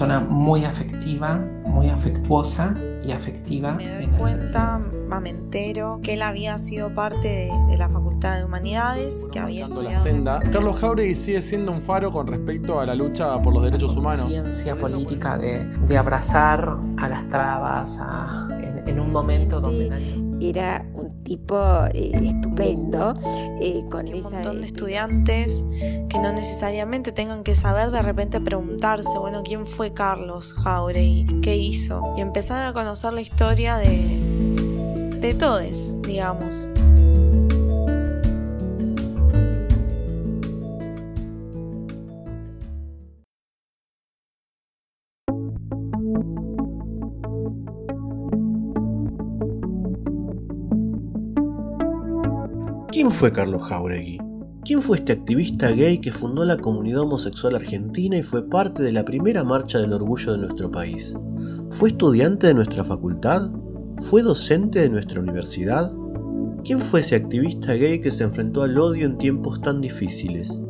persona muy afectiva, muy afectuosa y afectiva. Me doy cuenta, me entero que él había sido parte de, la Facultad de Humanidades, que había estudiado... La senda. Carlos Jauregui sigue siendo un faro con respecto a la lucha por los derechos humanos. Ciencia política de, de abrazar a las trabas, en, en, un momento donde nadie era un tipo eh, estupendo. Eh, con un montón de estudiantes que no necesariamente tengan que saber de repente preguntarse, bueno, ¿quién fue Carlos Jauregui? ¿Qué hizo? Y empezar a conocer la historia de, de todos, digamos. ¿Quién fue Carlos Jauregui? ¿Quién fue este activista gay que fundó la comunidad homosexual argentina y fue parte de la primera marcha del orgullo de nuestro país? ¿Fue estudiante de nuestra facultad? ¿Fue docente de nuestra universidad? ¿Quién fue ese activista gay que se enfrentó al odio en tiempos tan difíciles?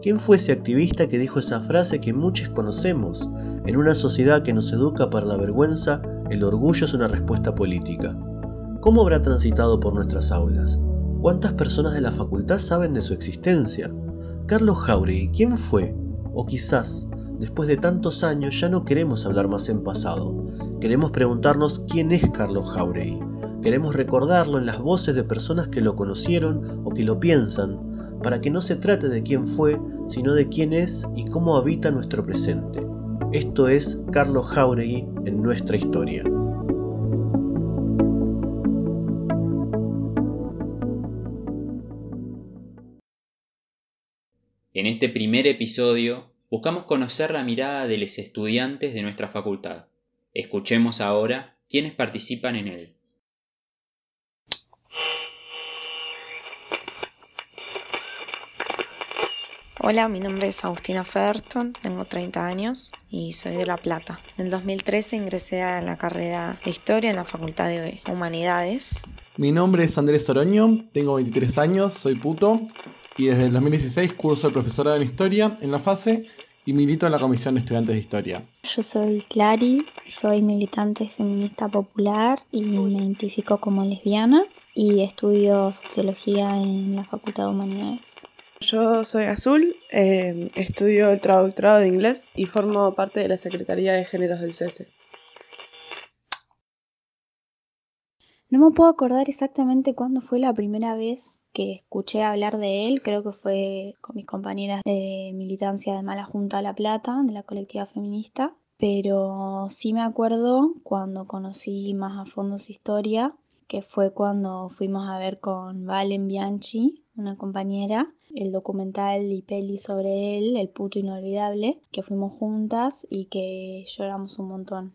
¿Quién fue ese activista que dijo esa frase que muchos conocemos? En una sociedad que nos educa para la vergüenza, el orgullo es una respuesta política. ¿Cómo habrá transitado por nuestras aulas? ¿Cuántas personas de la facultad saben de su existencia? Carlos Jauregui, ¿quién fue? O quizás, después de tantos años, ya no queremos hablar más en pasado. Queremos preguntarnos quién es Carlos Jauregui. Queremos recordarlo en las voces de personas que lo conocieron o que lo piensan, para que no se trate de quién fue, sino de quién es y cómo habita nuestro presente. Esto es Carlos Jauregui en nuestra historia. En este primer episodio buscamos conocer la mirada de los estudiantes de nuestra facultad. Escuchemos ahora quiénes participan en él. Hola, mi nombre es Agustina Federton, tengo 30 años y soy de La Plata. En el 2013 ingresé a la carrera de Historia en la Facultad de Humanidades. Mi nombre es Andrés Oroño, tengo 23 años, soy puto y desde el 2016 curso de profesorado en Historia en la fase y milito en la Comisión de Estudiantes de Historia. Yo soy Clary, soy militante feminista popular y me identifico como lesbiana y estudio sociología en la Facultad de Humanidades. Yo soy Azul, eh, estudio el traductorado de inglés y formo parte de la Secretaría de Géneros del CS. No me puedo acordar exactamente cuándo fue la primera vez que escuché hablar de él, creo que fue con mis compañeras de militancia de Mala Junta La Plata, de la colectiva feminista, pero sí me acuerdo cuando conocí más a fondo su historia, que fue cuando fuimos a ver con Valen Bianchi, una compañera, el documental y peli sobre él, El puto inolvidable, que fuimos juntas y que lloramos un montón.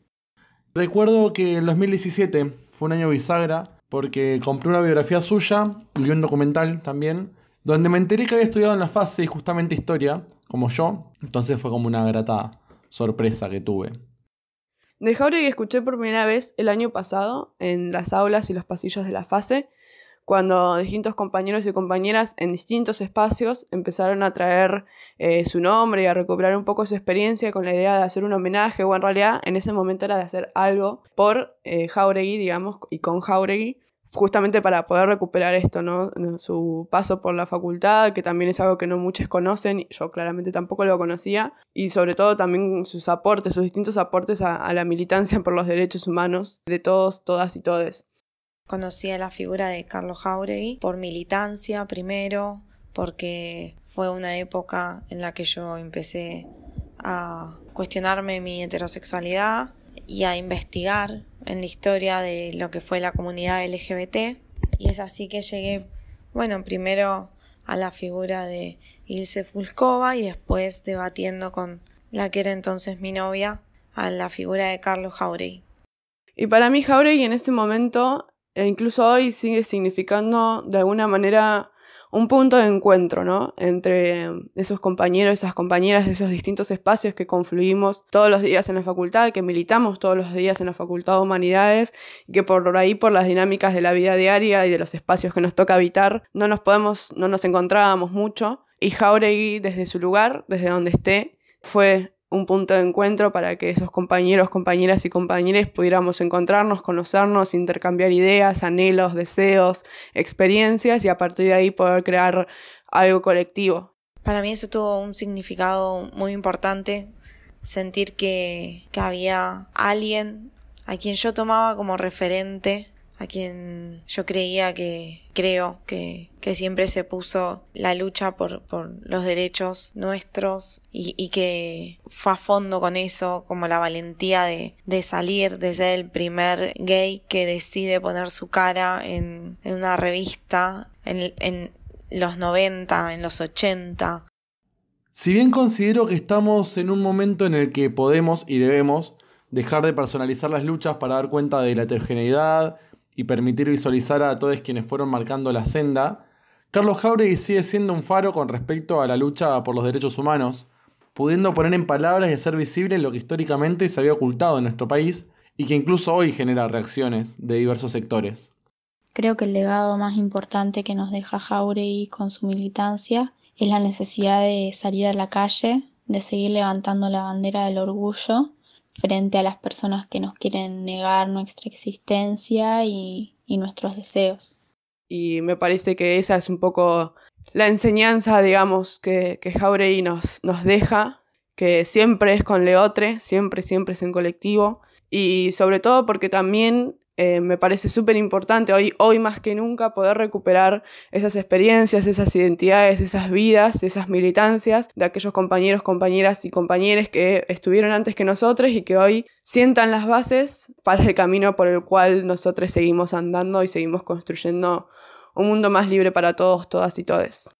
Recuerdo que en 2017 fue un año bisagra porque compré una biografía suya y un documental también, donde me enteré que había estudiado en la fase y justamente historia, como yo, entonces fue como una grata sorpresa que tuve. De Jauregui escuché por primera vez el año pasado en las aulas y los pasillos de la fase cuando distintos compañeros y compañeras en distintos espacios empezaron a traer eh, su nombre y a recuperar un poco su experiencia con la idea de hacer un homenaje, o en realidad en ese momento era de hacer algo por eh, Jauregui, digamos, y con Jauregui, justamente para poder recuperar esto, ¿no? Su paso por la facultad, que también es algo que no muchos conocen, yo claramente tampoco lo conocía, y sobre todo también sus aportes, sus distintos aportes a, a la militancia por los derechos humanos de todos, todas y todes. Conocí a la figura de Carlos Jauregui por militancia primero, porque fue una época en la que yo empecé a cuestionarme mi heterosexualidad y a investigar en la historia de lo que fue la comunidad LGBT. Y es así que llegué, bueno, primero a la figura de Ilse Fulkova y después debatiendo con la que era entonces mi novia, a la figura de Carlos Jauregui. Y para mí Jauregui en este momento e incluso hoy sigue significando de alguna manera un punto de encuentro, ¿no? Entre esos compañeros, esas compañeras esos distintos espacios que confluimos todos los días en la facultad, que militamos todos los días en la Facultad de Humanidades, que por ahí, por las dinámicas de la vida diaria y de los espacios que nos toca habitar, no nos podemos, no nos encontrábamos mucho. Y Jauregui, desde su lugar, desde donde esté, fue un punto de encuentro para que esos compañeros, compañeras y compañeros pudiéramos encontrarnos, conocernos, intercambiar ideas, anhelos, deseos, experiencias y a partir de ahí poder crear algo colectivo. Para mí eso tuvo un significado muy importante, sentir que, que había alguien a quien yo tomaba como referente a quien yo creía que, creo que, que siempre se puso la lucha por, por los derechos nuestros y, que fue a fondo con eso, como la valentía de, de salir, de ser el primer gay que decide poner su cara en, en una revista en, en los 90, en los 80. Si bien considero que estamos en un momento en el que podemos y debemos dejar de personalizar las luchas para dar cuenta de la heterogeneidad y permitir visualizar a todos quienes fueron marcando la senda, Carlos Jauregui sigue siendo un faro con respecto a la lucha por los derechos humanos, pudiendo poner en palabras y hacer visible lo que históricamente se había ocultado en nuestro país y que incluso hoy genera reacciones de diversos sectores. Creo que el legado más importante que nos deja Jauregui con su militancia es la necesidad de salir a la calle, de seguir levantando la bandera del orgullo frente a las personas que nos quieren negar nuestra existencia y, nuestros deseos. Y me parece que esa es un poco la enseñanza, digamos, que, que Jauregui nos, nos deja, que siempre es con Leotre, siempre, siempre es en colectivo, y sobre todo porque también eh, me parece súper importante hoy, hoy más que nunca poder recuperar esas experiencias, esas identidades, esas vidas, esas militancias de aquellos compañeros, compañeras y compañeros que estuvieron antes que nosotros y que hoy sientan las bases para el camino por el cual nosotros seguimos andando y seguimos construyendo un mundo más libre para todos, todas y todes.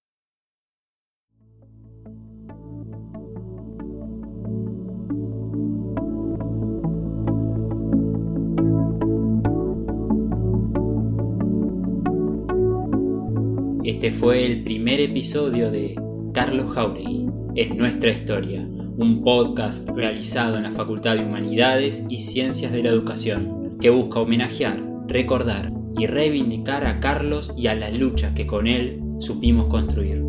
Este fue el primer episodio de Carlos Jauregui en nuestra historia, un podcast realizado en la Facultad de Humanidades y Ciencias de la Educación, que busca homenajear, recordar y reivindicar a Carlos y a la lucha que con él supimos construir.